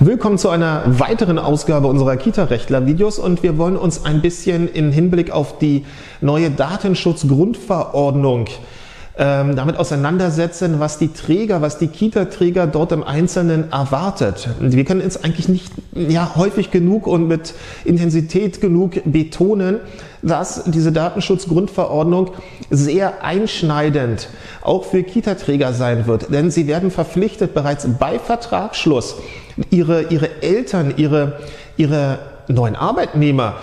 Willkommen zu einer weiteren Ausgabe unserer Kita-Rechtler-Videos und wir wollen uns ein bisschen im Hinblick auf die neue Datenschutzgrundverordnung ähm, damit auseinandersetzen, was die Träger, was die Kita-Träger dort im Einzelnen erwartet. Wir können es eigentlich nicht ja, häufig genug und mit Intensität genug betonen, dass diese Datenschutzgrundverordnung sehr einschneidend auch für Kita-Träger sein wird. Denn sie werden verpflichtet, bereits bei Vertragsschluss ihre, ihre Eltern, ihre, ihre neuen Arbeitnehmer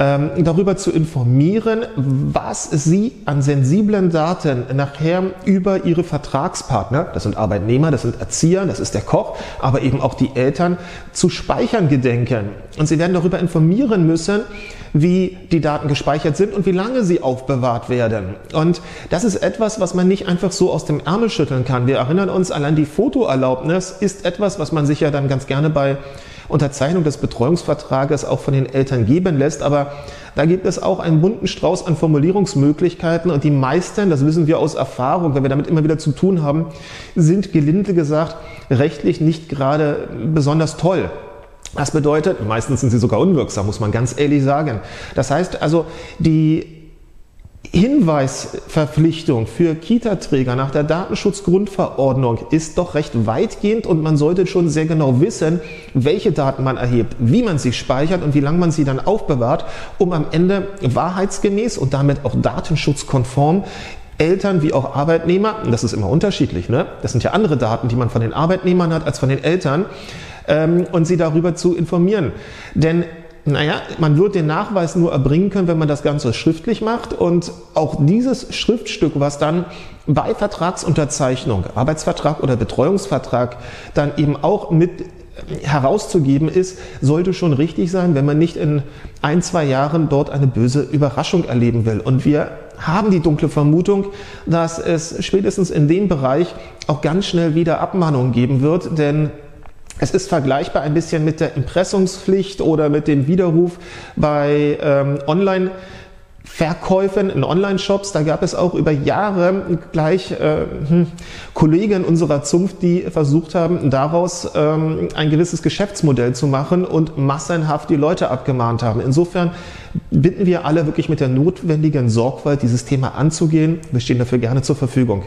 ähm, darüber zu informieren, was sie an sensiblen Daten nachher über ihre Vertragspartner, das sind Arbeitnehmer, das sind Erzieher, das ist der Koch, aber eben auch die Eltern, zu speichern gedenken. Und sie werden darüber informieren müssen, wie die Daten gespeichert sind und wie lange sie aufbewahrt werden. Und das ist etwas, was man nicht einfach so aus dem Ärmel schütteln kann. Wir erinnern uns, allein die Fotoerlaubnis ist etwas, was man sich ja dann ganz gerne bei Unterzeichnung des Betreuungsvertrages auch von den Eltern geben lässt. Aber da gibt es auch einen bunten Strauß an Formulierungsmöglichkeiten und die meisten, das wissen wir aus Erfahrung, wenn wir damit immer wieder zu tun haben, sind gelinde gesagt rechtlich nicht gerade besonders toll. Das bedeutet, meistens sind sie sogar unwirksam, muss man ganz ehrlich sagen. Das heißt also, die Hinweisverpflichtung für Kita-Träger nach der Datenschutzgrundverordnung ist doch recht weitgehend und man sollte schon sehr genau wissen, welche Daten man erhebt, wie man sie speichert und wie lange man sie dann aufbewahrt, um am Ende wahrheitsgemäß und damit auch datenschutzkonform Eltern wie auch Arbeitnehmer, das ist immer unterschiedlich, ne? das sind ja andere Daten, die man von den Arbeitnehmern hat als von den Eltern, ähm, und sie darüber zu informieren. Denn naja, man wird den Nachweis nur erbringen können, wenn man das Ganze schriftlich macht. Und auch dieses Schriftstück, was dann bei Vertragsunterzeichnung, Arbeitsvertrag oder Betreuungsvertrag, dann eben auch mit herauszugeben ist, sollte schon richtig sein, wenn man nicht in ein, zwei Jahren dort eine böse Überraschung erleben will. Und wir haben die dunkle Vermutung, dass es spätestens in dem Bereich auch ganz schnell wieder Abmahnungen geben wird, denn es ist vergleichbar ein bisschen mit der Impressungspflicht oder mit dem Widerruf bei ähm, Online- Verkäufen in Online-Shops. Da gab es auch über Jahre gleich äh, hm, Kollegen unserer Zunft, die versucht haben, daraus ähm, ein gewisses Geschäftsmodell zu machen und massenhaft die Leute abgemahnt haben. Insofern bitten wir alle wirklich mit der notwendigen Sorgfalt, dieses Thema anzugehen. Wir stehen dafür gerne zur Verfügung.